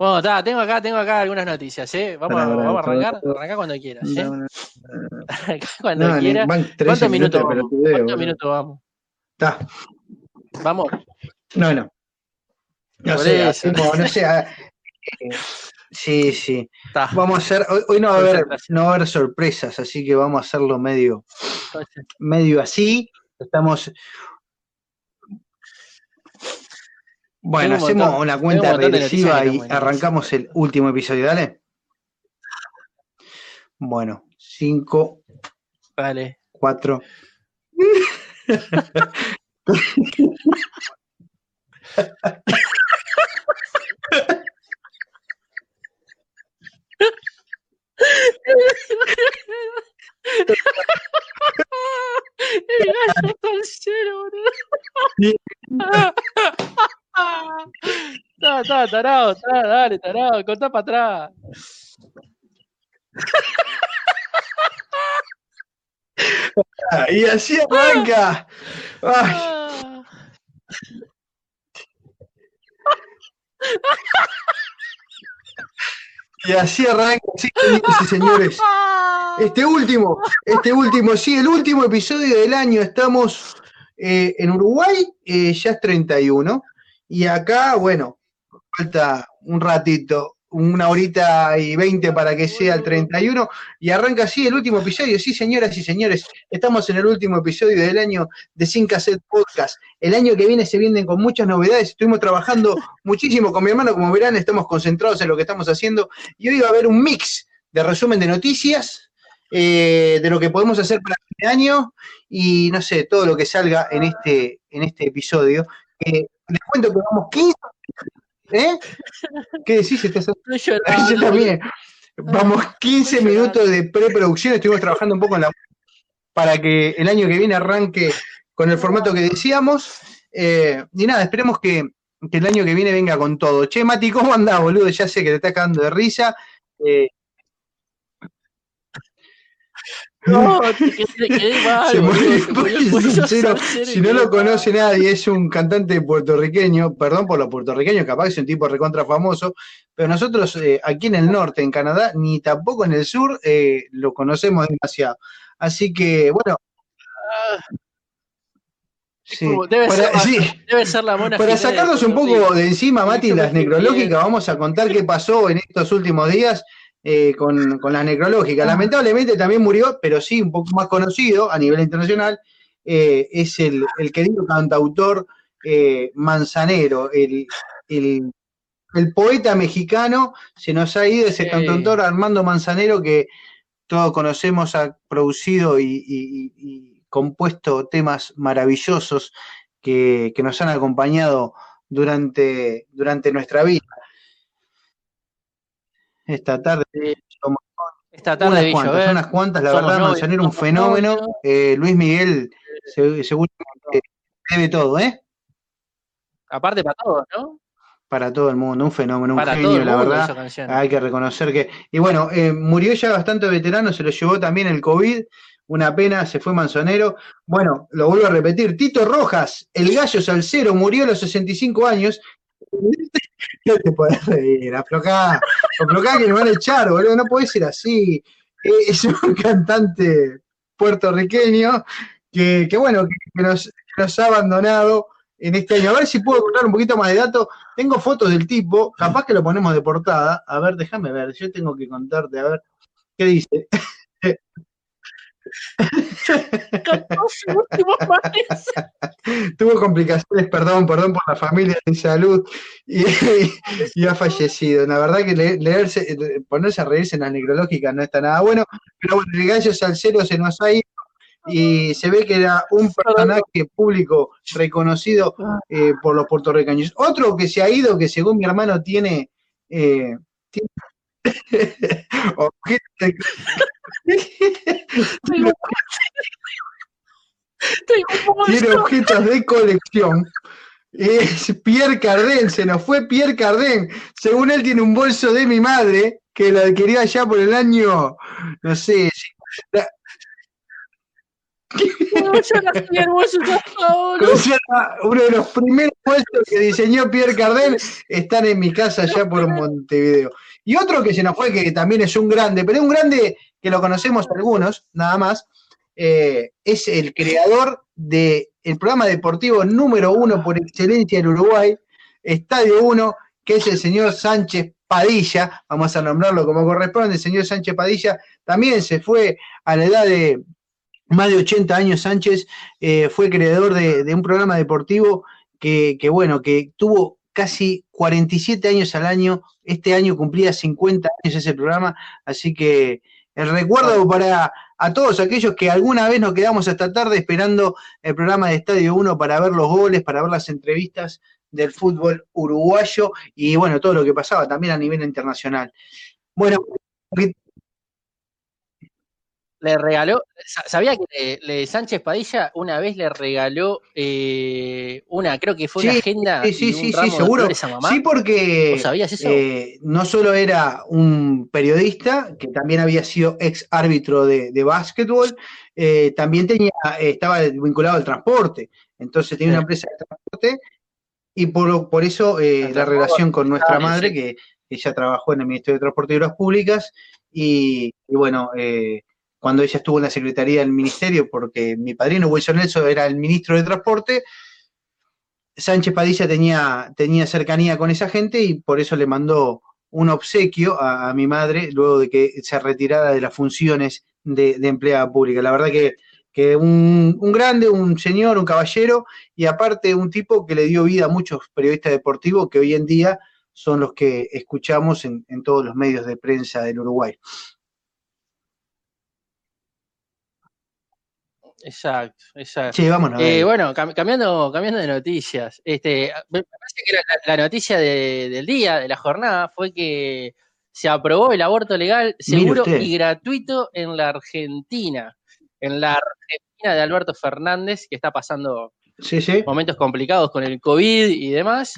Bueno, está, tengo acá, tengo acá algunas noticias, ¿eh? Vamos, Pará, a- pará, vamos a arrancar, pará. arranca cuando quieras, ¿eh? No, no, cuando no, ni- quieras. van 13 ¿Cuántos minutos vamos? pelotudeo, ¿Cuántos minutos vamos? Está. Vamos. No, no. No Por sé, eso. hacemos, no sé. sí, sí. Está. Vamos a hacer, hoy, hoy no va a haber, no va a haber sorpresas, así que vamos a hacerlo medio, medio así. Estamos. Bueno, un hacemos montón- una cuenta un regresiva y arrancamos el último episodio, dale. Bueno, 5, Vale. 4. El gallo está al cero, boludo. Está, está, tarado, está, dale, tarado, contá para atrás. Y así arranca. Y así arranca, señores. Este último, este último, sí, el último episodio del año. Estamos eh, en Uruguay, eh, ya es 31. Y acá, bueno, falta un ratito, una horita y 20 para que sea el 31. Y arranca así el último episodio. Sí, señoras y señores, estamos en el último episodio del año de Sin Cassette Podcast. El año que viene se vienen con muchas novedades. Estuvimos trabajando muchísimo con mi hermano, como verán, estamos concentrados en lo que estamos haciendo. Y hoy va a haber un mix de resumen de noticias, eh, de lo que podemos hacer para este año y no sé, todo lo que salga en este, en este episodio. Les cuento que vamos 15. ¿Eh? ¿Qué decís? ¿Estás yo también. Vamos 15 minutos de preproducción, estuvimos trabajando un poco en la para que el año que viene arranque con el formato que decíamos. Eh, y nada, esperemos que, que el año que viene venga con todo. Che, Mati, ¿cómo andás, boludo? Ya sé que te estás cagando de risa. Eh, No, te quedé, quedé mal, se boludo, sincero. Si no lo conoce nadie, es un cantante puertorriqueño, perdón por los puertorriqueños, capaz que es un tipo recontra famoso, pero nosotros eh, aquí en el norte, en Canadá, ni tampoco en el sur, eh, lo conocemos demasiado. Así que, bueno. Sí, Debe, para- ser, sí, debe ser la mona para sacarnos un poco de encima, Mati, las que necrológicas, vamos a contar qué pasó en estos últimos días eh, con, con las necrológicas. Lamentablemente también murió, pero sí un poco más conocido a nivel internacional, eh, es el, el querido cantautor eh, Manzanero, el, el- el poeta mexicano, se nos ha ido ese cantautor Armando Manzanero que todos conocemos, ha producido y, y- y- y compuesto temas maravillosos que, que nos han acompañado durante, durante nuestra vida. Esta tarde somos Esta tarde unas cuantas, unas cuantas, la verdad, Manzanero un fenómeno. Eh, Luis Miguel se- seguramente debe todo, ¿eh? Aparte para todos, ¿no? Para todo el mundo, un fenómeno, un Para genio, la verdad. Hay que reconocer que. Y bueno, eh, murió ya bastante veterano, se lo llevó también el COVID. Una pena, se fue Manzanero. Bueno, lo vuelvo a repetir. Tito Rojas, el gallo salsero, murió a los 65 años. No te podés reír, aflojá, aflojá que me van a echar, boludo, no puede ser así. Eh, Es un cantante puertorriqueño que, que bueno, que nos, que nos ha abandonado en este año. A ver si puedo contar un poquito más de datos. Tengo fotos del tipo, capaz que lo ponemos de portada. A ver, déjame ver, yo tengo que contarte, a ver, ¿qué dice? Tuvo complicaciones, perdón, perdón por la familia de salud y, y ha fallecido. La verdad que le- leerse, ponerse a reírse en la necrológica no está nada bueno, pero bueno, el gallo salsero se nos ha ido y se ve que era un personaje público reconocido eh, por los puertorriqueños. Otro que se ha ido, que según mi hermano tiene... eh, tiene un tiene objetos de colección. Es Pierre Cardin, se nos fue Pierre Cardin. Según él, tiene un bolso de mi madre que lo adquirió allá por el año, no sé. la- uno de los primeros puestos que diseñó Pierre Cardin están en mi casa allá por Montevideo. Y otro que se nos fue, que también es un grande, pero es un grande que lo conocemos algunos, nada más, eh, es el creador del programa deportivo número uno por excelencia en Uruguay, Estadio 1, que es el señor Sánchez Padilla, vamos a nombrarlo como corresponde, el señor Sánchez Padilla también se fue a la edad de más de 80 años Sánchez, eh, fue creador de, un programa deportivo que, bueno, que tuvo casi 47 años al año, este año cumplía 50 años ese programa, así que el recuerdo para a todos aquellos que alguna vez nos quedamos hasta tarde esperando el programa de Estadio 1 para ver los goles, para ver las entrevistas del fútbol uruguayo y bueno, todo lo que pasaba también a nivel internacional. Bueno, le regaló, sabía que le, Sánchez Padilla una vez le regaló eh, una, creo que fue una agenda. Sí, sí, sí, sí, seguro. Sí, porque sabías eso? Eh, no solo era un periodista, que también había sido ex árbitro de, de básquetbol, eh, también tenía, estaba vinculado al transporte. Entonces tenía una empresa de transporte y por, por eso la relación con nuestra madre, que ella trabajó en el Ministerio de Transporte y Obras Públicas, y, y bueno, eh, cuando ella estuvo en la Secretaría del Ministerio, porque mi padrino Wilson Nelson era el ministro de Transporte, Sánchez Padilla tenía, tenía cercanía con esa gente y por eso le mandó un obsequio a, mi madre luego de que se retirara de las funciones de, empleada pública. La verdad que, que un, grande, un señor, un caballero y aparte un tipo que le dio vida a muchos periodistas deportivos que hoy en día son los que escuchamos en todos los medios de prensa del Uruguay. Exacto, exacto. Sí, vámonos. Eh, bueno, cambiando, cambiando de noticias. Este, me parece que la, noticia del día, de la jornada, fue que se aprobó el aborto legal, seguro y gratuito en la Argentina. En la Argentina de Alberto Fernández, que está pasando momentos complicados con el COVID y demás.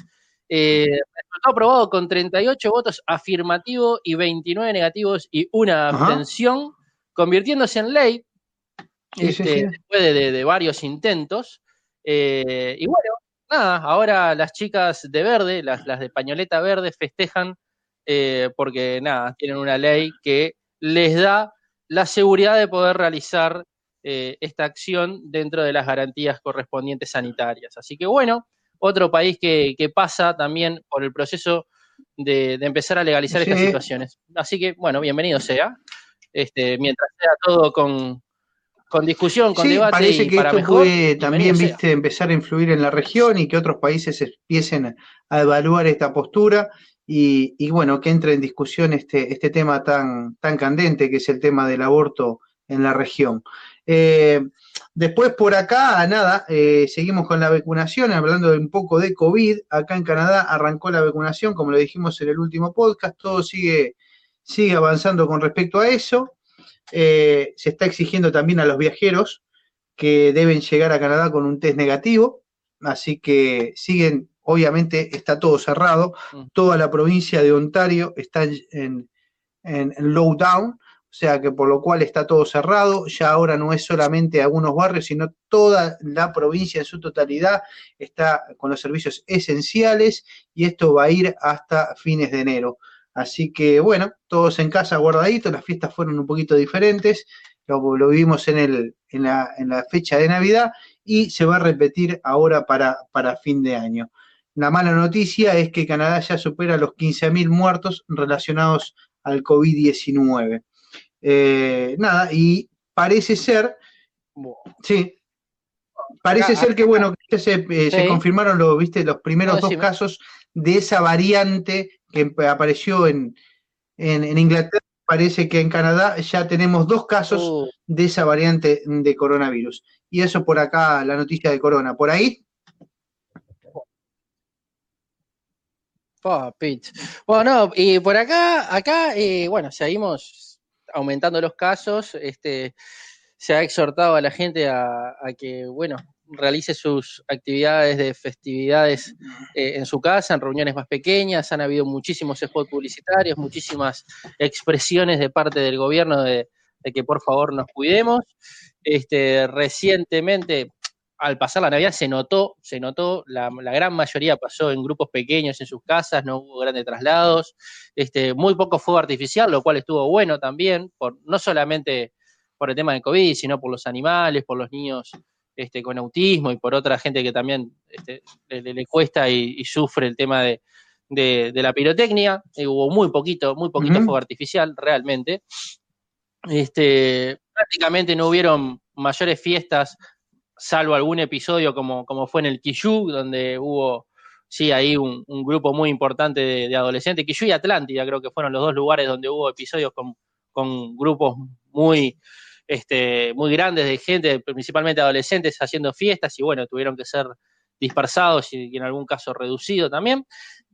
Eh, resultó aprobado con 38 votos afirmativos y 29 negativos y una abstención, convirtiéndose en ley este, después de, varios intentos. Eh, y bueno, nada, ahora las chicas de verde, las, de pañoleta verde, festejan eh, porque nada, tienen una ley que les da la seguridad de poder realizar eh, esta acción dentro de las garantías correspondientes sanitarias. Así que bueno, otro país que, pasa también por el proceso de, empezar a legalizar estas situaciones. Así que bueno, bienvenido sea. Este, mientras sea todo con, con discusión, con debate. Parece que esto puede también, viste, empezar a influir en la región y que otros países empiecen a evaluar esta postura y, bueno, que entre en discusión este, este tema tan, tan candente que es el tema del aborto en la región. Eh, después por acá, nada, eh, seguimos con la vacunación, hablando un poco de COVID. Acá en Canadá arrancó la vacunación, como lo dijimos en el último podcast, todo sigue, sigue avanzando con respecto a eso. Eh, se está exigiendo también a los viajeros que deben llegar a Canadá con un test negativo, así que siguen, obviamente está todo cerrado, mm. toda la provincia de Ontario está en, en, lockdown, o sea que por lo cual está todo cerrado, ya ahora no es solamente algunos barrios, sino toda la provincia en su totalidad está con los servicios esenciales y esto va a ir hasta fines de enero. Así que bueno, todos en casa guardaditos, las fiestas fueron un poquito diferentes, lo, lo vivimos en, el, en, la, en, la, fecha de Navidad y se va a repetir ahora para, para fin de año. La mala noticia es que Canadá ya supera los 15.000 muertos relacionados al COVID-19. Eh, nada, y parece ser, sí, parece ser que, bueno, que se, eh, se confirmaron lo, ¿viste? los primeros dos casos de esa variante que apareció en, en, Inglaterra, parece que en Canadá ya tenemos dos casos oh. de esa variante de coronavirus. Y eso por acá, la noticia de corona. ¿Por ahí? Oh, bueno, y por acá, acá, eh, bueno, seguimos aumentando los casos. Este, se ha exhortado a la gente a que, bueno, realice sus actividades de festividades eh, en su casa, en reuniones más pequeñas. Han habido muchísimos spots publicitarios, muchísimas expresiones de parte del gobierno de, que por favor nos cuidemos. este, recientemente, al pasar la Navidad, se notó, se notó, la, gran mayoría pasó en grupos pequeños en sus casas, no hubo grandes traslados, este, muy poco fuego artificial, lo cual estuvo bueno también, por, no solamente por el tema del COVID, sino por los animales, por los niños este, con autismo y por otra gente que también este, le, cuesta y, sufre el tema de, la pirotecnia. Eh, hubo muy poquito, muy poquito fuego artificial, realmente. Este, prácticamente no hubieron mayores fiestas salvo algún episodio como, como fue en el Kishu, donde hubo, sí, ahí un, grupo muy importante de, adolescentes, Kishu y Atlántida creo que fueron los dos lugares donde hubo episodios con, grupos muy, este, muy grandes de gente, principalmente adolescentes, haciendo fiestas y bueno, tuvieron que ser dispersados y, en algún caso reducidos también.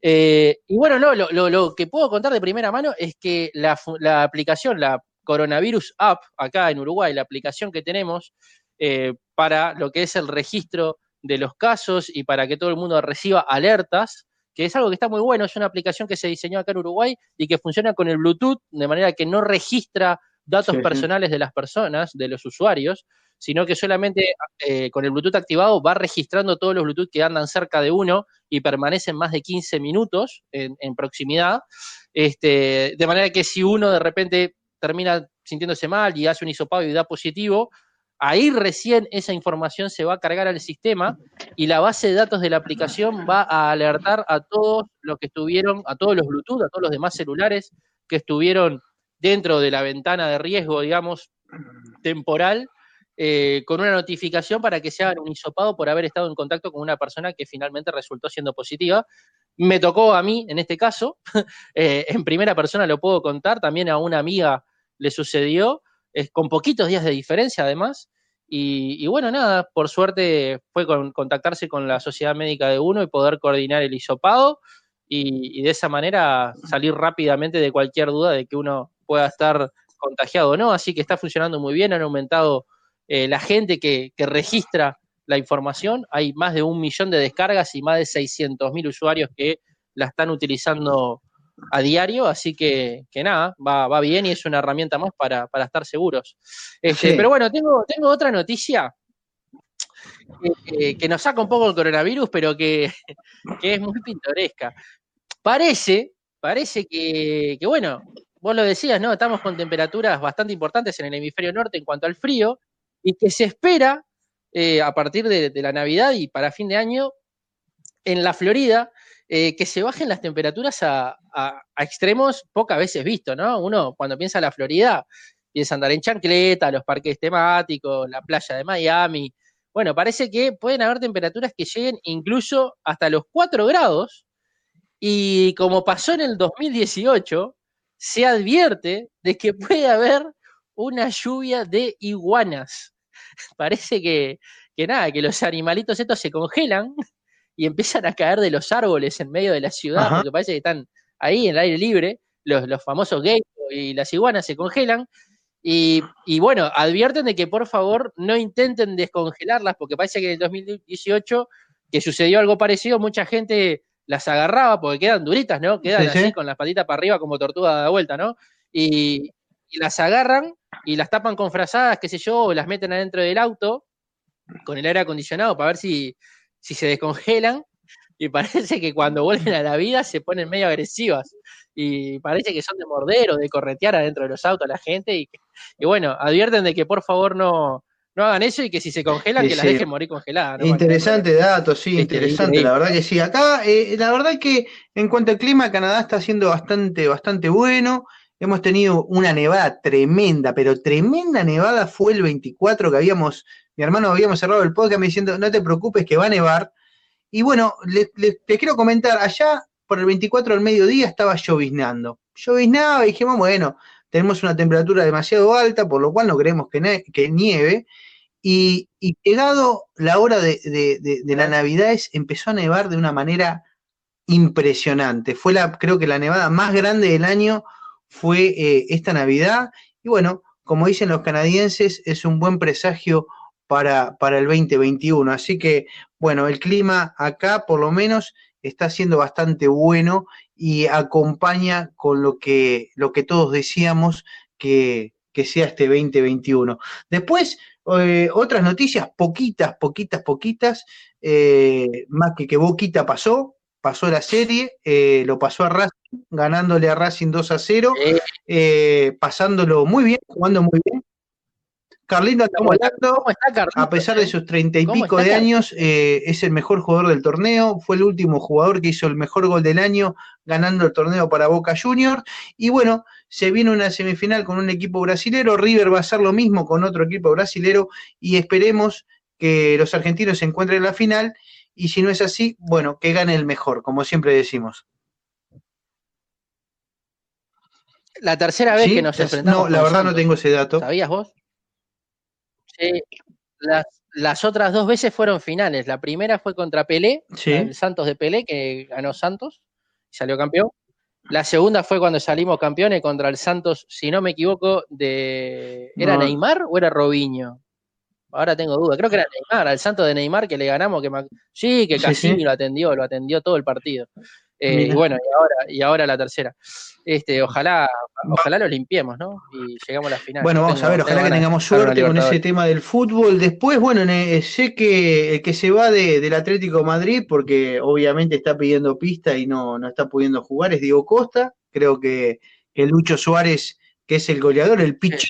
Eh, y bueno, no, lo, lo, que puedo contar de primera mano es que la, la aplicación, la Coronavirus App, acá en Uruguay, la aplicación que tenemos, eh, para lo que es el registro de los casos y para que todo el mundo reciba alertas, que es algo que está muy bueno, es una aplicación que se diseñó acá en Uruguay y que funciona con el Bluetooth, de manera que no registra datos personales de las personas, de los usuarios, sino que solamente eh, con el Bluetooth activado va registrando todos los Bluetooth que andan cerca de uno y permanecen más de 15 minutos en, proximidad, este, de manera que si uno de repente termina sintiéndose mal y hace un hisopado y da positivo, Ahí recién esa información se va a cargar al sistema y la base de datos de la aplicación va a alertar a todos los que estuvieron, a todos los Bluetooth, a todos los demás celulares que estuvieron dentro de la ventana de riesgo, digamos, temporal, eh, con una notificación para que se hagan un hisopado por haber estado en contacto con una persona que finalmente resultó siendo positiva. Me tocó a mí, en este caso, eh, en primera persona lo puedo contar, también a una amiga le sucedió, con poquitos días de diferencia además. Y, bueno, nada, por suerte fue con, contactarse con la sociedad médica de uno y poder coordinar el hisopado y, de esa manera salir rápidamente de cualquier duda de que uno pueda estar contagiado o no. Así que está funcionando muy bien, han aumentado eh, la gente que, que, registra la información. Hay más de un millón de descargas y más de 600 mil usuarios que la están utilizando a diario, así que, que nada, va, va, bien y es una herramienta más para, para estar seguros. Este, Pero bueno, tengo, tengo otra noticia que, nos saca un poco el coronavirus, pero que, es muy pintoresca. Parece, parece que, que, bueno, vos lo decías, ¿no? Estamos con temperaturas bastante importantes en el hemisferio norte en cuanto al frío y que se espera eh, a partir de, la Navidad y para fin de año en la Florida eh, que se bajen las temperaturas a, extremos pocas veces vistos, ¿no? Uno cuando piensa en la Florida piensa andar en chancleta, los parques temáticos, la playa de Miami. Bueno, parece que pueden haber temperaturas que lleguen incluso hasta los 4 grados y como pasó en el 2018, se advierte de que puede haber una lluvia de iguanas. Parece que, que nada, que los animalitos estos se congelan y empiezan a caer de los árboles en medio de la ciudad, porque parece que están ahí en el aire libre, los, los famosos gays y las iguanas se congelan, y, bueno, advierten de que por favor no intenten descongelarlas, porque parece que en el 2018, que sucedió algo parecido, mucha gente las agarraba, porque quedan duritas, ¿no? Quedan así con las patitas para arriba como tortuga de vuelta, ¿no? Y, y, las agarran y las tapan con frazadas, qué sé yo, o las meten adentro del auto con el aire acondicionado para ver si, si se descongelan y parece que cuando vuelven a la vida se ponen medio agresivas y parece que son de morder o de corretear adentro de los autos a la gente y, y bueno, advierten de que por favor no, no hagan eso y que si se congelan, que las dejen morir congeladas. Interesante dato, sí, interesante, la verdad que sí. Acá, eh, la verdad que en cuanto al clima, Canadá está siendo bastante, bastante bueno. Hemos tenido una nevada tremenda, pero tremenda nevada fue el 24 que habíamos mi hermano habíamos cerrado el podcast me diciendo, no te preocupes que va a nevar. Y bueno, les, quiero comentar, allá por el 24 del mediodía estaba lloviznando. Lloviznaba y dijimos, bueno, tenemos una temperatura demasiado alta, por lo cual no queremos que, que nieve. Y, llegado la hora de, la Navidad empezó a nevar de una manera impresionante. Fue la, creo que la nevada más grande del año fue eh, esta Navidad. Y bueno, como dicen los canadienses, es un buen presagio para, para el 2021. Así que, bueno, el clima acá por lo menos está siendo bastante bueno y acompaña con lo que, lo que todos decíamos que, que sea este 2021. Después, Eh, otras noticias, poquitas, poquitas, poquitas, eh, más que que Boquita pasó, pasó la serie, eh, lo pasó a Racing, ganándole a Racing 2 a 0, pasándolo muy bien, jugando muy bien. Carlito estamos hablando, a pesar de sus treinta y pico de años, es el mejor jugador del torneo, fue el último jugador que hizo el mejor gol del año ganando el torneo para Boca Juniors, y bueno, se viene una semifinal con un equipo brasilero, River va a hacer lo mismo con otro equipo brasilero y esperemos que los argentinos se encuentren en la final y si no es así, bueno, que gane el mejor, como siempre decimos. La tercera vez que nos enfrentamos. No, la verdad no tengo ese dato. ¿Sabías vos? Sí, las, otras dos veces fueron finales. La primera fue contra Pelé, el Santos de Pelé, que ganó Santos, y salió campeón. La segunda fue cuando salimos campeones contra el Santos, si no me equivoco, de. ¿Era Neymar o era Robinho? Ahora tengo duda. Creo que era Neymar, al Santos de Neymar que le ganamos. que Sí, que Cassini lo atendió, lo atendió todo el partido. Eh, y bueno, y ahora, y ahora la tercera. Este, ojalá, ojalá lo limpiemos, ¿no? Y llegamos a la final. Bueno, vamos a ver, ojalá que tengamos suerte con ese tema del fútbol. Después, bueno, sé que el que se va del Atlético Madrid, porque obviamente está pidiendo pista y no, no está pudiendo jugar, es Diego Costa. Creo que, que Lucho Suárez, que es el goleador, el pichiche,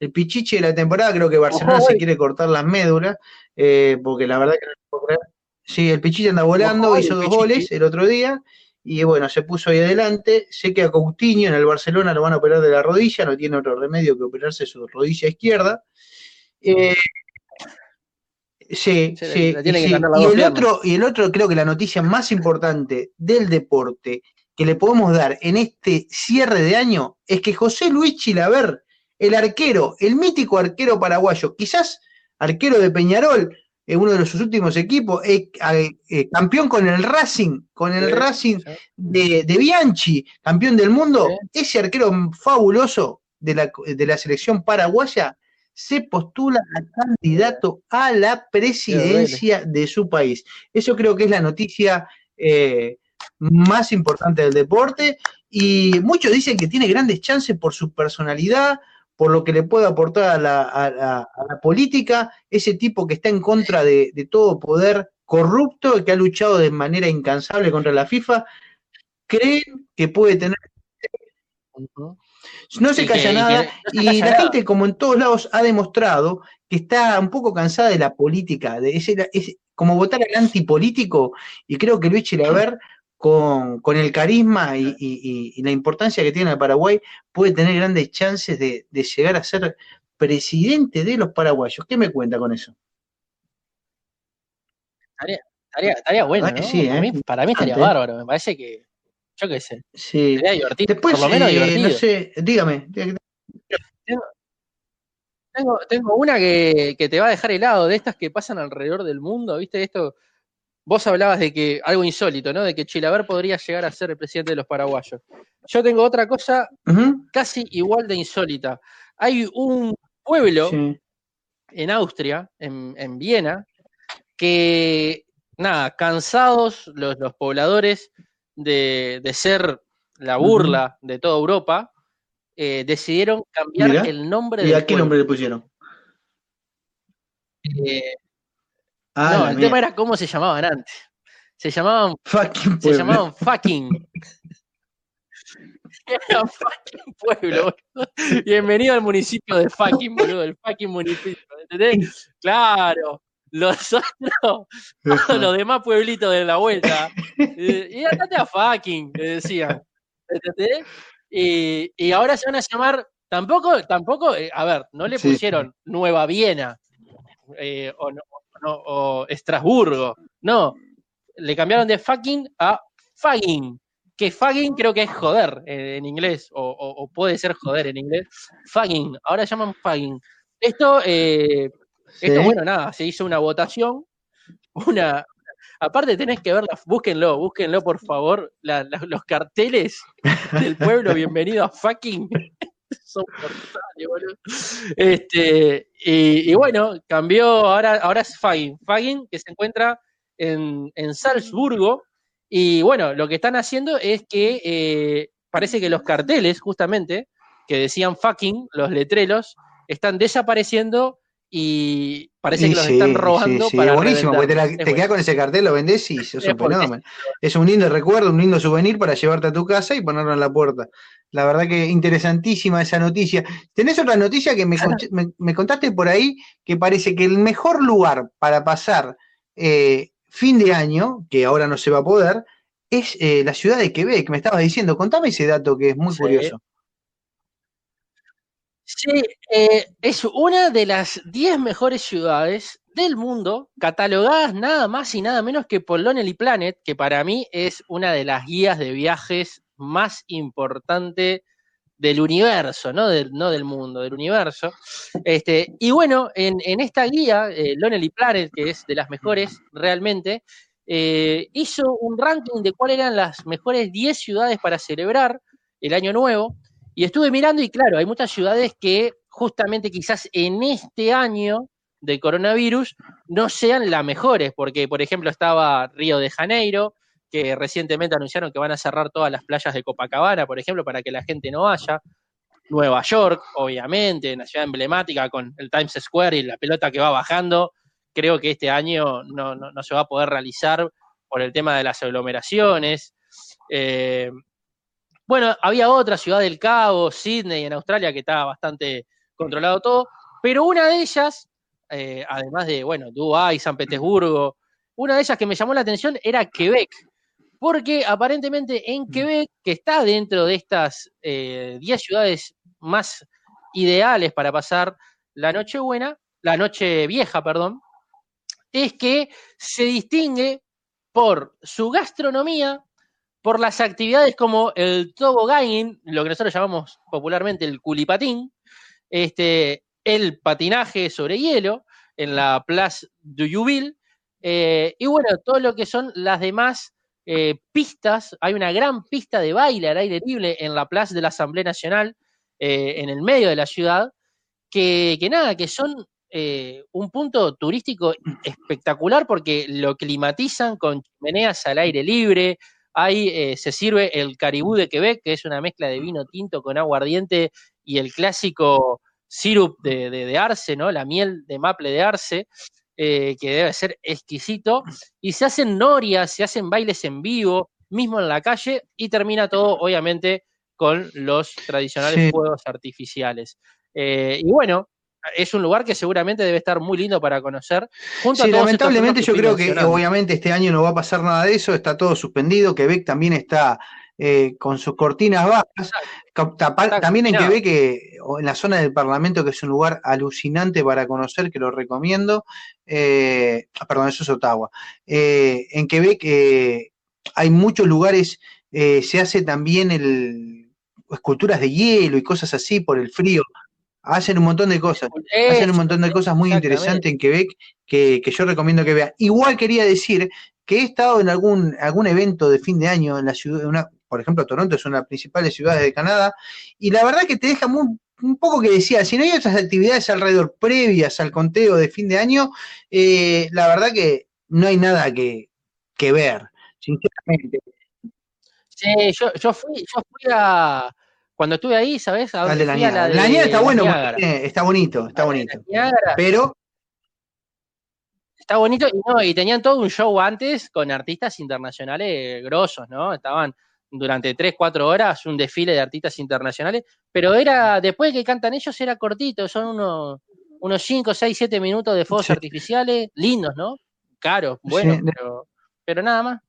el pichiche de la temporada, creo que Barcelona se quiere cortar las médulas, eh, porque la verdad que no puedo creer. Sí, el pichiche anda volando, hizo dos goles el otro día y bueno, se puso ahí adelante. Sé que a Coutinho en el Barcelona lo van a operar de la rodilla, no tiene otro remedio que operarse su rodilla izquierda. Eh, sí, sí, y, el otro, y el otro, creo que la noticia más importante del deporte que le podemos dar en este cierre de año es que José Luis Chilaver, el arquero, el mítico arquero paraguayo, quizás arquero de Peñarol, uno de sus últimos equipos, eh, campeón con el Racing, con el Racing De, Bianchi, campeón del mundo, ese arquero fabuloso de la, de la, selección paraguaya se postula a candidato a la presidencia de su país. Eso creo que es la noticia eh, más importante del deporte. Y muchos dicen que tiene grandes chances por su personalidad, por lo que le puede aportar a la, política, ese tipo que está en contra de, todo poder corrupto, que ha luchado de manera incansable contra la FIFA, creen que puede tener... No se calla nada y la gente, como en todos lados, ha demostrado que está un poco cansada de la política, de ese, como votar al antipolítico, y creo que Luis Chilaver con, el carisma y, la importancia que tiene el Paraguay, puede tener grandes chances de, llegar a ser presidente de los paraguayos. ¿Qué me cuenta con eso? Estaría, bueno, ¿no? ¿eh? para, mí, estaría bárbaro, me parece que, yo qué sé, sí. sería divertido, Después, por lo menos eh, No sé, dígame. Tengo, tengo una que, que, te va a dejar helado, de estas que pasan alrededor del mundo, ¿viste? Esto Vos hablabas de que algo insólito, ¿no? De que Chilaver podría llegar a ser el presidente de los paraguayos. Yo tengo otra cosa casi igual de insólita. Hay un pueblo en Austria, en, Viena, que, nada, cansados los, pobladores de, ser la burla de toda Europa, eh, decidieron cambiar el nombre ¿Y a qué nombre le pusieron? Eh, Ah, no, el tema era cómo se llamaban antes. Se llamaban fucking Se llamaban fucking. Era fucking pueblo. Bienvenido al municipio de fucking, boludo, el fucking municipio. ¿Entendés? Claro. Los otros, los demás pueblitos de la vuelta. Eh, y andate a fucking, le decían. ¿Entendés? Y, y, ahora se van a llamar, tampoco, tampoco, eh, a ver, no le pusieron Nueva Viena, eh, o, no, o Estrasburgo. No, le cambiaron de fucking a fucking. Que fucking creo que es joder en inglés, o, puede ser joder en inglés. Fucking, ahora llaman fucking. Esto, eh, esto, bueno, nada, se hizo una votación. Una, aparte tenés que verla, búsquenlo, búsquenlo por favor, los carteles del pueblo, bienvenido a fucking. son boludo. Este, y, bueno, cambió, ahora, ahora es Fagin. Fagin que se encuentra en, Salzburgo. Y bueno, lo que están haciendo es que eh, parece que los carteles, justamente, que decían fucking, los letreros, están desapareciendo y parece que los están robando sí, para buenísimo, porque te, quedas con ese cartel, lo vendés y es un fenómeno. Es un lindo recuerdo, un lindo souvenir para llevarte a tu casa y ponerlo en la puerta. La verdad que interesantísima esa noticia. Tenés otra noticia que me, contaste por ahí, que parece que el mejor lugar para pasar eh, fin de año, que ahora no se va a poder, es eh, la ciudad de Quebec, me estabas diciendo. Contame ese dato que es muy curioso. Sí, eh, es una de las 10 mejores ciudades del mundo, catalogadas nada más y nada menos que por Lonely Planet, que para mí es una de las guías de viajes más importante del universo, no del, no del mundo, del universo. Este, y bueno, en, esta guía, eh, Lonely Planet, que es de las mejores realmente, eh, hizo un ranking de cuáles eran las mejores 10 ciudades para celebrar el año nuevo. Y estuve mirando y claro, hay muchas ciudades que justamente quizás en este año de coronavirus no sean las mejores, porque por ejemplo estaba Río de Janeiro, que recientemente anunciaron que van a cerrar todas las playas de Copacabana, por ejemplo, para que la gente no vaya. Nueva York, obviamente, una ciudad emblemática con el Times Square y la pelota que va bajando. Creo que este año no, se va a poder realizar por el tema de las aglomeraciones. Eh, bueno, había otra, Ciudad del Cabo, Sydney en Australia, que estaba bastante controlado todo, pero una de ellas, eh, además de, bueno, Dubái, San Petersburgo, una de ellas que me llamó la atención era Quebec, porque aparentemente en mm. Quebec, que está dentro de estas 10 eh, ciudades más ideales para pasar la noche buena, la noche vieja, perdón, es que se distingue por su gastronomía, por las actividades como el tobogging, lo que nosotros llamamos popularmente el culipatín, este, el patinaje sobre hielo en la Place du Jubil, eh, y bueno, todo lo que son las demás eh, pistas, hay una gran pista de baile al aire libre en la Plaza de la Asamblea Nacional, eh, en el medio de la ciudad, que, nada, que son un punto turístico espectacular porque lo climatizan con chimeneas al aire libre, Ahí eh, se sirve el caribú de Quebec, que es una mezcla de vino tinto con agua ardiente y el clásico sirup de, arce, ¿no? La miel de maple de arce, eh, que debe ser exquisito. Y se hacen norias, se hacen bailes en vivo, mismo en la calle, y termina todo, obviamente, con los tradicionales fuegos artificiales. Eh, y bueno, es un lugar que seguramente debe estar muy lindo para conocer. sí, lamentablemente yo creo que obviamente este año no va a pasar nada de eso, está todo suspendido, Quebec también está eh, con sus cortinas bajas, también en Quebec, eh, en la zona del Parlamento, que es un lugar alucinante para conocer, que lo recomiendo, eh, ah, perdón, eso es Ottawa, en Quebec hay muchos lugares, se hace también el, esculturas de hielo y cosas así por el frío. Hacen un montón de cosas. Hacen un montón de cosas muy interesantes en Quebec que, yo recomiendo que vean. Igual quería decir que he estado en algún, algún evento de fin de año en la ciudad, una, por ejemplo, Toronto es una de las principales ciudades de Canadá, y la verdad que te deja un poco que decía, si no hay otras actividades alrededor previas al conteo de fin de año, eh, la verdad que no hay nada que, ver, sinceramente. Sí, yo, yo, fui, yo fui a, cuando estuve ahí, ¿sabes? la, de la, la, está bueno, está bonito, está bonito. Pero. Está bonito y, no, y tenían todo un show antes con artistas internacionales grosos, ¿no? Estaban durante 3, 4 horas un desfile de artistas internacionales, pero era, después de que cantan ellos, era cortito, son unos, unos 5, 6, 7 minutos de fuegos artificiales, lindos, ¿no? Caros, buenos, pero, pero nada más.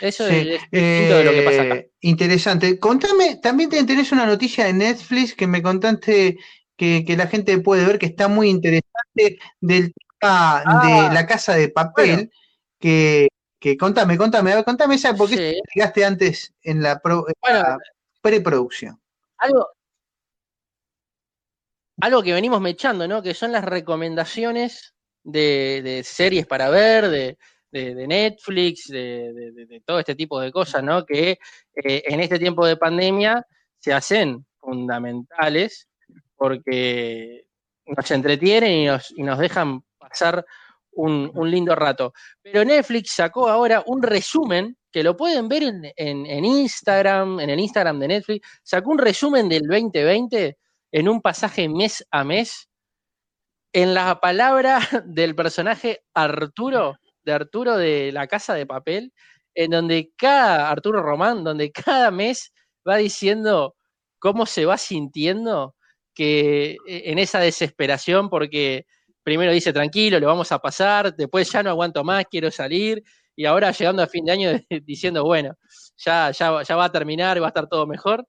Eso es, de lo que pasa acá. Eh, interesante. Contame, también tenés una noticia de Netflix que me contaste que, la gente puede ver que está muy interesante del tema de ah, la casa de papel. Que, que contame, contame, contame esa, porque sí. llegaste antes en la, preproducción. Algo, algo que venimos mechando, ¿no? Que son las recomendaciones de, de series para ver, de, de, Netflix, de, todo este tipo de cosas, ¿no? Que eh, en este tiempo de pandemia se hacen fundamentales porque nos entretienen y nos, y nos dejan pasar un, lindo rato. Pero Netflix sacó ahora un resumen que lo pueden ver en, en, Instagram, en el Instagram de Netflix, sacó un resumen del 2020 en un pasaje mes a mes en la palabra del personaje Arturo, de Arturo de la Casa de Papel, en donde cada, Arturo Román, donde cada mes va diciendo cómo se va sintiendo que e, en esa desesperación, porque primero dice tranquilo, lo vamos a pasar, después ya no aguanto más, quiero salir, y ahora llegando a fin de año diciendo, bueno, ya, ya, ya va a terminar, va a estar todo mejor,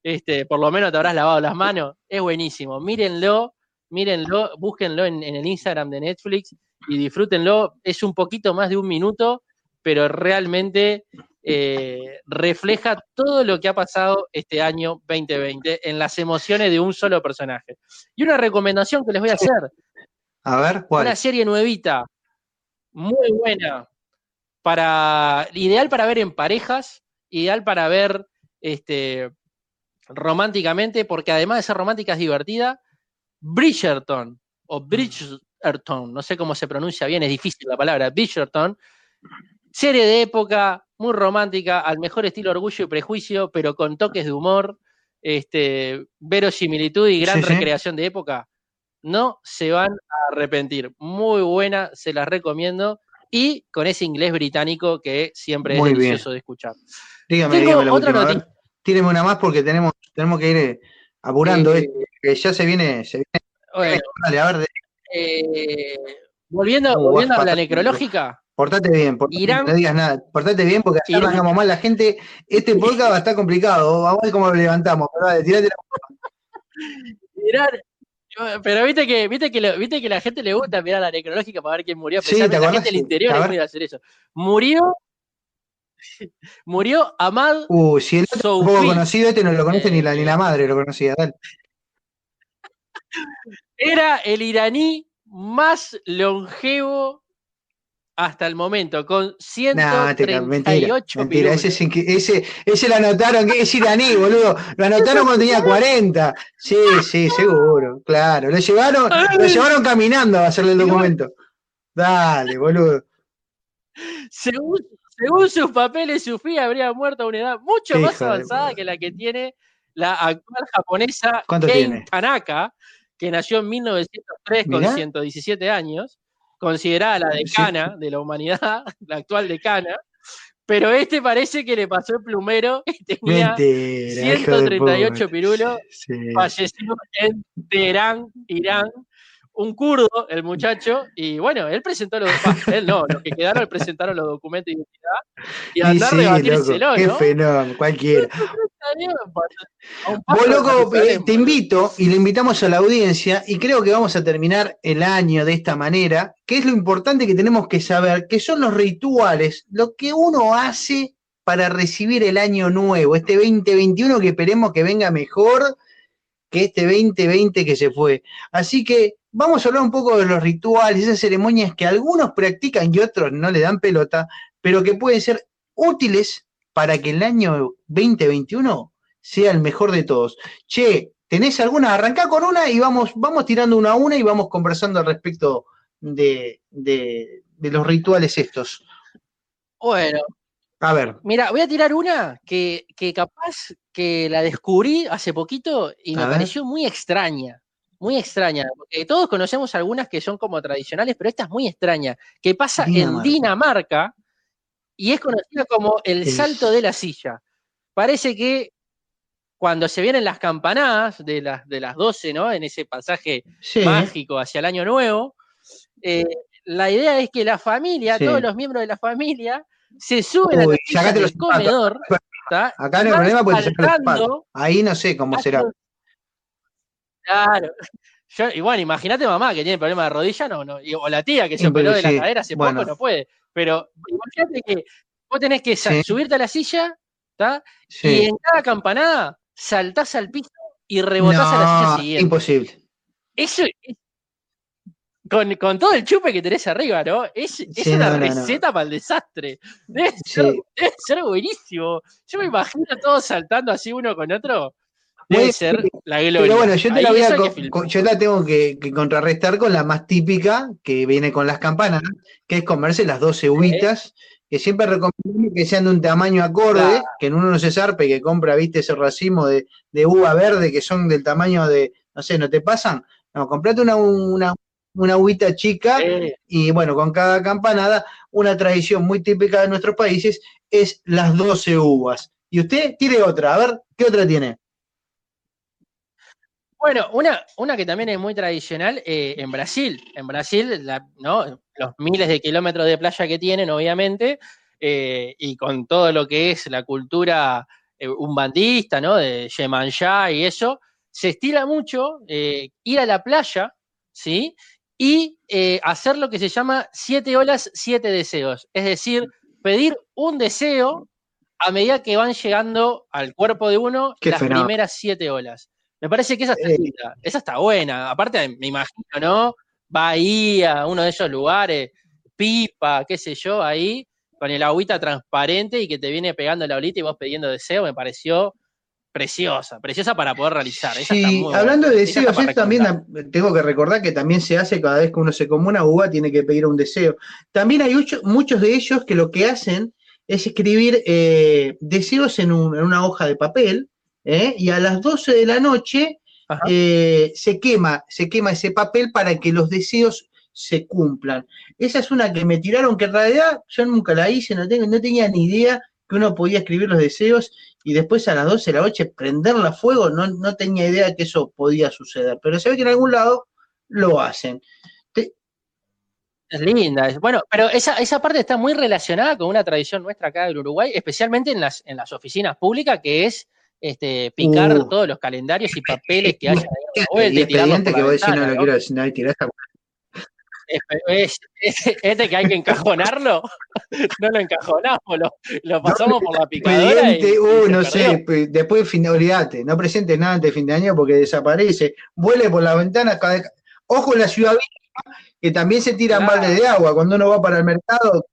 este, por lo menos te habrás lavado las manos, es buenísimo, mírenlo, mírenlo, búsquenlo en, el Instagram de Netflix y disfrútenlo, es un poquito más de un minuto, pero realmente eh, refleja todo lo que ha pasado este año 2020 en las emociones de un solo personaje. Y una recomendación que les voy a hacer. A ver, ¿cuál? Una serie nuevita, muy buena, para, ideal para ver en parejas, ideal para ver este, románticamente, porque además de ser romántica es divertida. Bridgerton, o Bridgerton, no sé cómo se pronuncia bien, es difícil la palabra, Bridgerton, serie de época, muy romántica, al mejor estilo Orgullo y Prejuicio, pero con toques de humor, este, verosimilitud y gran recreación de época. No se van a arrepentir. Muy buena, se las recomiendo. Y con ese inglés británico que siempre es delicioso de escuchar. Dígame, dígame otra noticia. Tíreme una más porque tenemos, tenemos que ir eh, apurando eh, que ya se viene. Se viene eh, volviendo, volviendo a la necrológica. Portate bien, portate, no digas nada. Portate bien porque acá arrancamos mal la gente. Este podcast va a estar complicado. Vamos a ver cómo lo levantamos. Pero tirate la... pero viste que, viste que, viste que la gente le gusta mirar la necrológica para ver quién murió. Sí, la gente del interior es muy de hacer eso. Murió. Murió Ahmad. Uh, si el otro poco conocido, este no lo conoce ni, la, ni la madre lo conocía. Dale. Era el iraní más longevo hasta el momento, con 138 no, mentira, mentira. Ese, ese, ese, lo anotaron, que es iraní, boludo. Lo anotaron cuando tenía 40. Sí, sí, seguro, claro. Lo llevaron, lo llevaron caminando a hacerle el documento. Dale, boludo. Según, según sus papeles, Sufi habría muerto a una edad mucho más avanzada que la que tiene la actual japonesa Kei Tanaka, que nació en 1903 con 117 años considerada la decana de la humanidad, la actual decana, pero este parece que le pasó el plumero y tenía 138 pirulos, falleció en Teherán, Irán, un kurdo, el muchacho, y bueno, él presentó los él no, los que quedaron presentaron los documentos de identidad y andar a rebatírselo, ¿no? Qué fenómeno, cualquiera. Vos, loco, eh, te invito y le invitamos a la audiencia y creo que vamos a terminar el año de esta manera, que es lo importante que tenemos que saber, que son los rituales, lo que uno hace para recibir el año nuevo, este 2021 que esperemos que venga mejor que este 2020 que se fue. Así que vamos a hablar un poco de los rituales, esas ceremonias que algunos practican y otros no le dan pelota, pero que pueden ser útiles para que el año 2021 sea el mejor de todos. Che, ¿tenés alguna? Arrancá con una y vamos, vamos tirando una a una y vamos conversando al respecto de, de, los rituales estos. Bueno. A ver. Mira, voy a tirar una que, que capaz que la descubrí hace poquito y me pareció muy extraña muy extraña, porque todos conocemos algunas que son como tradicionales, pero esta es muy extraña, que pasa en Dinamarca y es conocida como el salto de la silla. Parece que cuando se vienen las campanadas de las, de las 12, ¿no? En ese pasaje mágico hacia el año nuevo, eh, la idea es que la familia, todos los miembros de la familia, se suben a la silla del comedor. Acá no hay problema porque Ahí no sé cómo será. Claro. y bueno, imagínate mamá que tiene problema de rodilla, no, no, o la tía que se operó de la cadera hace poco, no puede. Pero imagínate que vos tenés que subirte a la silla, ¿está? Y en cada campanada saltás al piso y rebotás a la silla siguiente. Imposible. Eso es, con, con, todo el chupe que tenés arriba, ¿no? Es, es una receta para el desastre. Debe ser, debe ser, buenísimo. Yo me imagino todos saltando así uno con otro. Debe ser la gloria. Pero bueno, yo, te la, voy a, yo la tengo que, contrarrestar con la más típica, que viene con las campanas, que es comerse las 12 uvitas, que siempre recomiendo que sean de un tamaño acorde, que en uno no se zarpe, que compra, viste, ese racimo de, de, uva verde que son del tamaño de, no sé, ¿no te pasan? No, comprate una, una una agüita chica, y bueno, con cada campanada, una tradición muy típica de nuestros países es las 12 uvas. Y usted tiene otra, a ver, ¿qué otra tiene? Bueno, una, una que también es muy tradicional eh, en Brasil. En Brasil, ¿no? los miles de kilómetros de playa que tienen, obviamente, eh, y con todo lo que es la cultura eh, umbandista, ¿no? De Yemanjá y eso, se estila mucho ir a la playa, ¿sí? Y hacer lo que se llama siete olas, siete deseos. Es decir, pedir un deseo a medida que van llegando al cuerpo de uno las primeras siete olas. Me parece que esa está, eh. esa está buena. Aparte, me imagino, ¿no? Bahía, uno de esos lugares, pipa, qué sé yo, ahí, con el agüita transparente y que te viene pegando la olita y vos pidiendo deseo, me pareció preciosa, preciosa para poder realizar. sí, hablando de deseos, también tengo que recordar que también se hace cada vez que uno se come una uva, tiene que pedir un deseo. También hay muchos de ellos que lo que hacen es escribir eh, deseos en, en, una hoja de papel ¿eh? y a las 12 de la noche eh, se quema, se quema ese papel para que los deseos se cumplan. Esa es una que me tiraron, que en realidad yo nunca la hice, no, tengo, no tenía ni idea que uno podía escribir los deseos y después a las 12 de la noche prenderla a fuego, no, no tenía idea que eso podía suceder, pero se ve que en algún lado lo hacen. Es linda. Bueno, pero esa, esa parte está muy relacionada con una tradición nuestra acá en Uruguay, especialmente en las, en las oficinas públicas, que es este, picar uh. todos los calendarios y papeles que haya ahí vuelta y tirarlos que vos decís no lo quiero decir, este que hay que encajonarlo, no lo encajonamos, lo, pasamos por la picadora. y, uh, no sé, después fin de olvídate, no presentes nada antes de fin de año porque desaparece, vuele por la ventana, ojo en la ciudad que también se tiran claro. balde de agua cuando uno va para el mercado.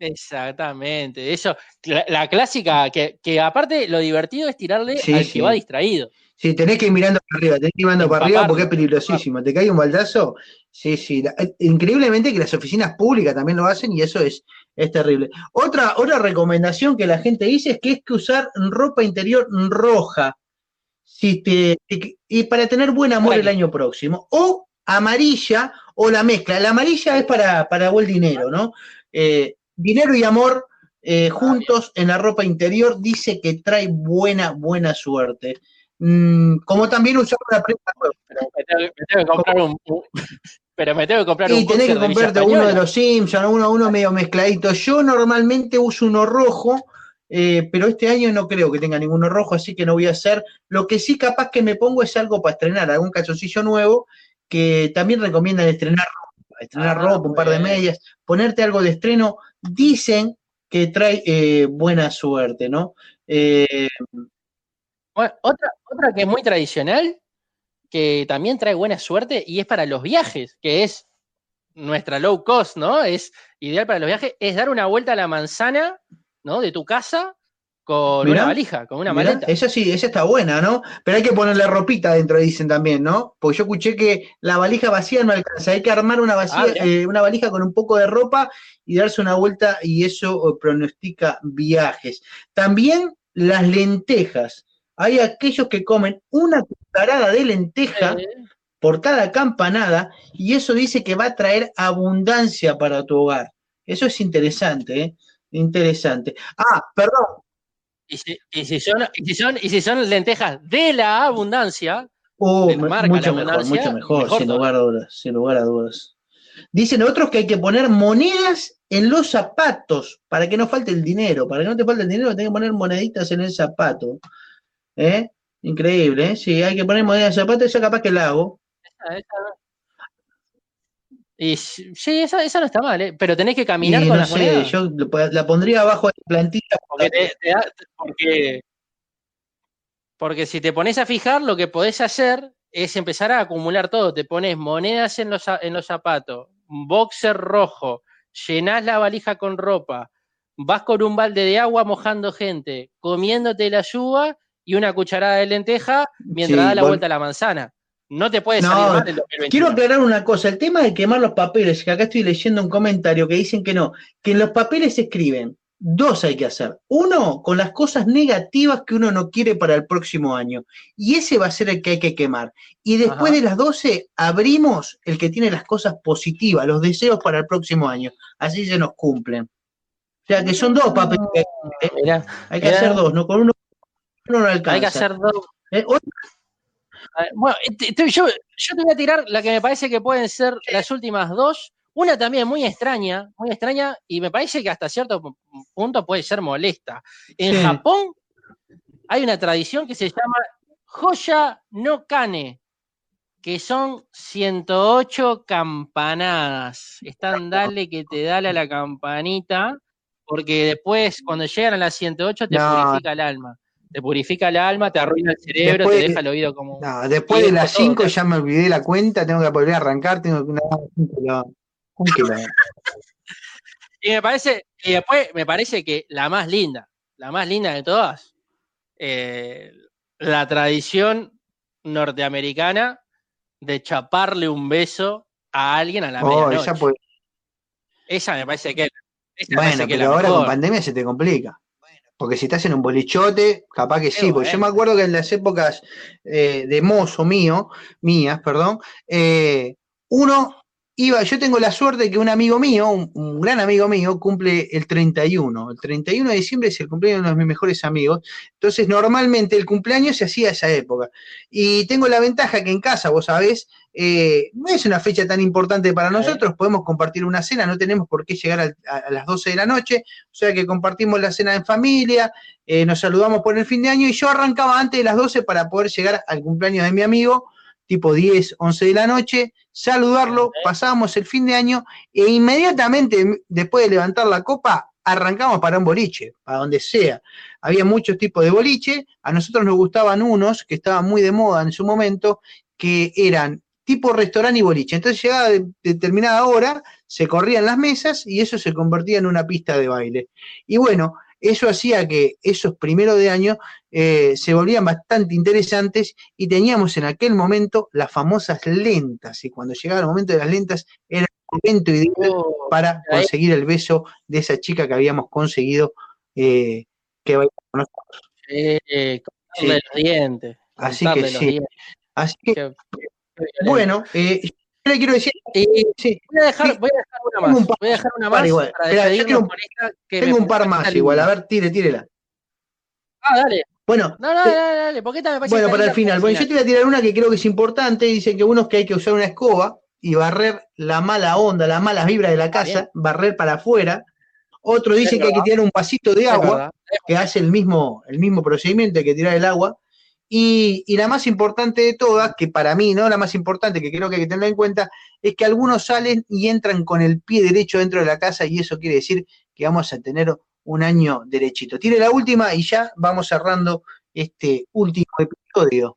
Exactamente, eso, la, clásica, que, que, aparte lo divertido es tirarle al que va distraído. Sí, tenés que ir mirando para arriba, tenés que ir mirando para arriba porque es peligrosísimo. Te cae un baldazo. Sí, sí. Eh, increíblemente que las oficinas públicas también lo hacen y eso es, es terrible. Otra, otra recomendación que la gente dice es que es que usar ropa interior roja si te, y para tener buen amor el año próximo. O amarilla o la mezcla. La amarilla es para, para buen dinero, ¿no? Eh, dinero y amor eh, ah, juntos en la ropa interior dice que trae buena, buena suerte. Mm, como también usar una prenda Pero me tengo, que comprar un, pero me tengo que comprar y tenés que comprarte uno de los Simpsons, uno, uno medio mezcladito. Yo normalmente uso uno rojo, eh, pero este año no creo que tenga ninguno rojo, así que no voy a hacer. Lo que sí capaz que me pongo es algo para estrenar, algún calzoncillo nuevo, que también recomiendan estrenar ropa, estrenar ah, ropa, un par de medias, ponerte algo de estreno dicen que trae eh, buena suerte, ¿no? Eh, otra, otra que es muy tradicional, que también trae buena suerte y es para los viajes, que es nuestra low cost, ¿no? Es ideal para los viajes, es dar una vuelta a la manzana, ¿no? De tu casa con una valija, con una maleta. Esa sí, esa está buena, ¿no? Pero hay que ponerle ropita dentro, dicen también, ¿no? Porque yo escuché que la valija vacía no alcanza, hay que armar una, vacía, ah, eh, una valija con un poco de ropa y darse una vuelta y eso eh, pronostica viajes. También las lentejas. Hay aquellos que comen una cucharada de lenteja por cada campanada y eso dice que va a traer abundancia para tu hogar. Eso es interesante, ¿eh? Interesante. Ah, perdón, y si, son, y, si son, lentejas de la abundancia, oh, mucho, mejor, mucho mejor, sin, lugar a dudas, sin lugar a dudas. Dicen otros que hay que poner monedas en los zapatos para que no falte el dinero. Para que no te falte el dinero, tenés que poner moneditas en el zapato. ¿Eh? Increíble, ¿eh? Sí, hay que poner monedas en el zapato, eso capaz que la hago. Y sí, esa, esa no está mal, ¿eh? pero tenés que caminar con no sé, Yo la pondría abajo de la plantilla. Porque, porque, si te pones a fijar, lo que podés hacer es empezar a acumular todo. Te pones monedas en los, en los zapatos, boxer rojo, llenás la valija con ropa, vas con un balde de agua mojando gente, comiéndote la yuba y una cucharada de lenteja mientras da la vuelta a la manzana. No te puedes salir mal del Quiero aclarar una cosa, el tema de quemar los papeles, que acá estoy leyendo un comentario que dicen que no, que en los papeles se escriben dos hay que hacer. Uno, con las cosas negativas que uno no quiere para el próximo año. Y ese va a ser el que hay que quemar. Y después de las 12, abrimos el que tiene las cosas positivas, los deseos para el próximo año. Así se nos cumplen. O sea, que son dos papeles. Eh, hay que hacer dos, no con uno, no alcanza. Hay que hacer dos. Eh, bueno, yo, yo te voy a tirar la que me parece que pueden ser las últimas dos una también muy extraña, muy extraña, y me parece que hasta cierto punto puede ser molesta. En Japón hay una tradición que se llama Joya no Kane, que son 108 campanadas. Están dale que te dale a la campanita, porque después, cuando llegan a las 108, te purifica el alma. Te purifica el alma, te arruina el cerebro, te deja el oído como. No, después de las 5 ya me olvidé la cuenta, tengo que volver a arrancar, tengo que. y me parece, y después me parece que la más linda, la más linda de todas, eh, la tradición norteamericana de chaparle un beso a alguien a la oh, medianoche. Esa, me parece que. bueno, pero ahora con pandemia se te complica. Porque si estás en un bolichote, capaz que sí. Porque yo me acuerdo que en las épocas eh, de mozo mío, mías, perdón, eh, uno yo tengo la suerte de que un amigo mío, un, gran amigo mío, cumple el 31. El 31 de diciembre es el cumpleaños de uno de mis mejores amigos. Entonces, normalmente el cumpleaños se hacía a esa época. Y tengo la ventaja que en casa, vos sabés, eh, no es una fecha tan importante para nosotros, podemos compartir una cena, no tenemos por qué llegar a, las 12 de la noche, o sea que compartimos la cena en familia, eh, nos saludamos por el fin de año y yo arrancaba antes de las 12 para poder llegar al cumpleaños de mi amigo tipo 10, 11 de la noche, saludarlo, pasamos el fin de año e inmediatamente después de levantar la copa arrancamos para un boliche, para donde sea. Había muchos tipos de boliche, a nosotros nos gustaban unos que estaban muy de moda en su momento, que eran tipo restaurante y boliche. Entonces llegaba de determinada hora, se corrían las mesas y eso se convertía en una pista de baile. Y bueno, eso hacía que esos primeros de año eh, se volvían bastante interesantes y teníamos en aquel momento las famosas lentas. Y cuando llegaba el momento de las lentas, era el momento ideal oh, para conseguir el beso de esa chica que habíamos conseguido eh, que con nosotros. Eh, los dientes. Así que sí. Así que, bueno, eh, le quiero decir. voy, a dejar, voy, a dejar, una más. voy a dejar una más. Igual. Espera, tengo un par más igual. A ver, tire, tírela. Ah, dale. Bueno, no, no, dale, dale, porque esta me bueno, para el final. Bueno, yo te voy a tirar una que creo que es importante. Dicen que unos que hay que usar una escoba y barrer la mala onda, las malas vibras de la casa, barrer para afuera. Otro dice que hay que tirar un pasito de agua, que hace el mismo, el mismo procedimiento, hay que tirar el agua. Y, la más importante de todas, que para mí, ¿no? La más importante que creo que hay que tener en cuenta, es que algunos salen y entran con el pie derecho dentro de la casa y eso quiere decir que vamos a tener un año derechito. Tire la última y ya vamos cerrando este último episodio.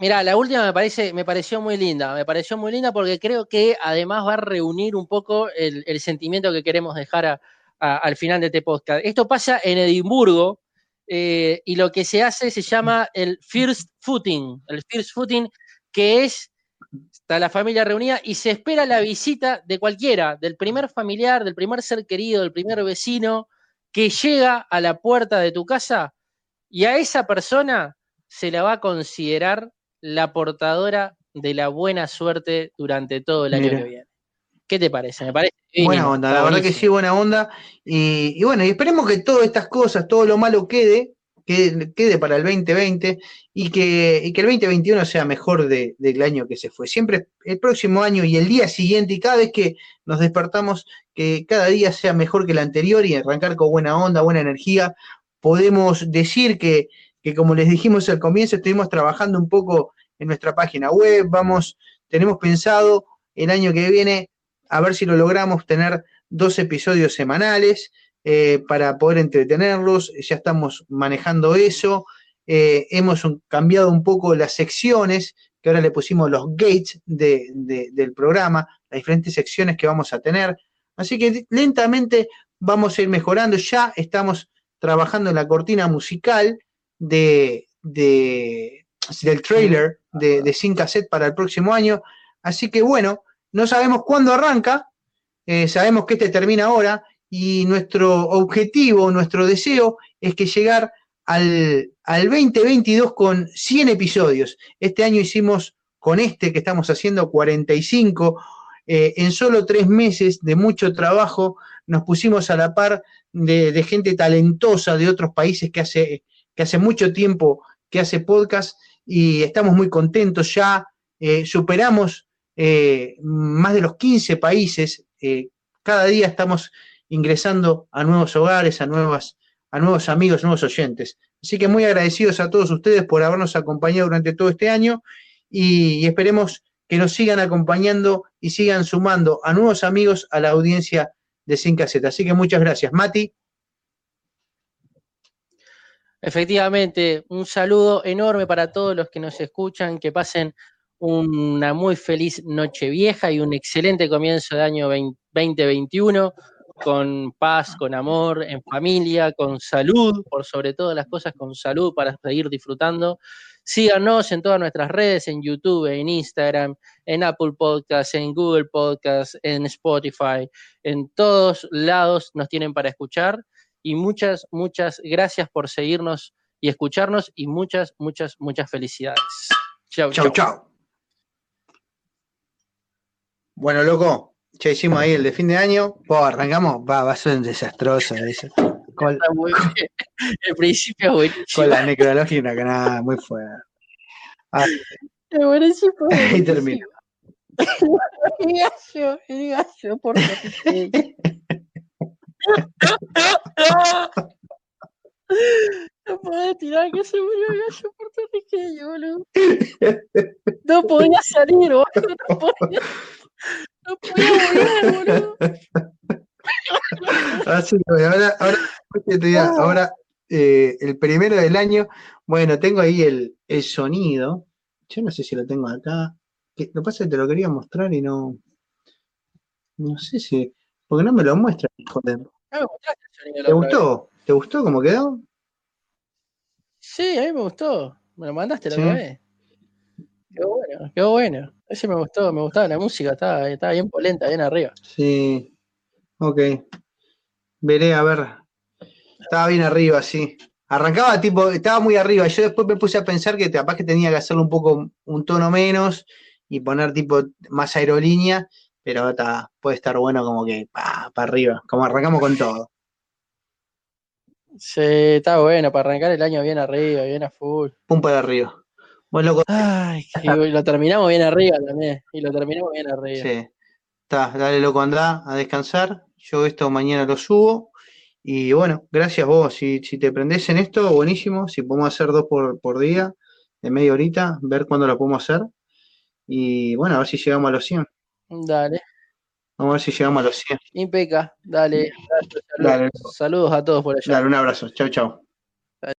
mira, la última me parece, me pareció muy linda, me pareció muy linda porque creo que además va a reunir un poco el, sentimiento que queremos dejar al final de este podcast. Esto pasa en Edimburgo, eh, y lo que se hace se llama el first footing, el first footing que es, está la familia reunida y se espera la visita de cualquiera, del primer familiar, del primer ser querido, del primer vecino que llega a la puerta de tu casa y a esa persona se la va a considerar la portadora de la buena suerte durante todo el año que viene. ¿Qué te parece? Me parece buena onda, la verdad que sí, buena onda. Y, bueno, y esperemos que todas estas cosas, todo lo malo quede, quede, para el 2020 y que, que el 2021 sea mejor del año que se fue. Siempre el próximo año y el día siguiente y cada vez que nos despertamos, que cada día sea mejor que el anterior y arrancar con buena onda, buena energía. Podemos decir que, que como les dijimos al comienzo, estuvimos trabajando un poco en nuestra página web, vamos, tenemos pensado el año que viene a ver si lo logramos tener dos episodios semanales eh, para poder entretenerlos. Ya estamos manejando eso. Eh, hemos cambiado un poco las secciones, que ahora le pusimos los gates del programa, las diferentes secciones que vamos a tener. Así que lentamente vamos a ir mejorando. Ya estamos trabajando en la cortina musical de, del trailer de, de Sin Cassette para el próximo año. Así que bueno, no sabemos cuándo arranca, eh, sabemos que este termina ahora y nuestro objetivo, nuestro deseo es que llegar al, al 2022 con 100 episodios. Este año hicimos con este que estamos haciendo 45. Eh, en solo tres meses de mucho trabajo nos pusimos a la par de, gente talentosa de otros países que hace, que hace mucho tiempo que hace podcast y estamos muy contentos. Ya eh, superamos eh, más de los 15 países. cada día estamos ingresando a nuevos hogares, a, nuevas, a nuevos amigos, nuevos oyentes. Así que muy agradecidos a todos ustedes por habernos acompañado durante todo este año y, esperemos que nos sigan acompañando y sigan sumando a nuevos amigos a la audiencia de Sin Caseta. Así que muchas gracias. Mati. Efectivamente, un saludo enorme para todos los que nos escuchan, que pasen una muy feliz noche vieja y un excelente comienzo de año 2021 con paz, con amor, en familia, con salud, por sobre todas las cosas, con salud para seguir disfrutando. Síganos en todas nuestras redes, en YouTube, en Instagram, en Apple Podcasts, en Google Podcasts, en Spotify, en todos lados nos tienen para escuchar. Y muchas, muchas gracias por seguirnos y escucharnos y muchas, muchas, muchas felicidades. Chao. chao. Bueno, loco, ya hicimos ahí el de fin de año. arrancamos. Va, va a ser desastroso eso. Con, el principio buenísimo. Con la necrología una canada muy fuerte. Ah, es buenísimo. Ahí termina. el gallo, el gallo, por No podía tirar que se murió el gallo puertorriqueño, boludo. No podía salir, boludo. No podía. No boludo. ahora, ahora, ahora eh, el primero del año, bueno, tengo ahí el, el, sonido. Yo no sé si lo tengo acá. lo que pasa es que te lo quería mostrar y no. No sé si. Porque no me lo muestra, joder. ¿Te gustó? ¿Te gustó cómo quedó? Sí, a mí me gustó. Me lo mandaste la otra vez. Qué bueno, qué bueno. Ese me gustó, me gustaba la música, estaba, estaba bien polenta, bien arriba. Sí, ok. Veré, a ver. Estaba bien arriba, sí. Arrancaba tipo, estaba muy arriba. Yo después me puse a pensar que capaz que tenía que hacerlo un poco, un tono menos y poner tipo más aerolínea, pero está, puede estar bueno como que para arriba, como arrancamos con todo. Sí, está bueno, para arrancar el año bien arriba, bien a full. Pum para arriba. Bueno, loco. Ay, y lo terminamos bien arriba también. Y lo terminamos bien arriba. Sí. Está, dale loco, anda a descansar. Yo esto mañana lo subo. Y bueno, gracias vos. Si, si te prendés en esto, buenísimo. Si podemos hacer dos por, por día, de media horita, ver cuándo lo podemos hacer. Y bueno, a ver si llegamos a los 100. Dale. Vamos a ver si llegamos a los 100. Impeca, dale. Saludos, dale. saludos a todos por allá. Dale, un abrazo. Chau, chau.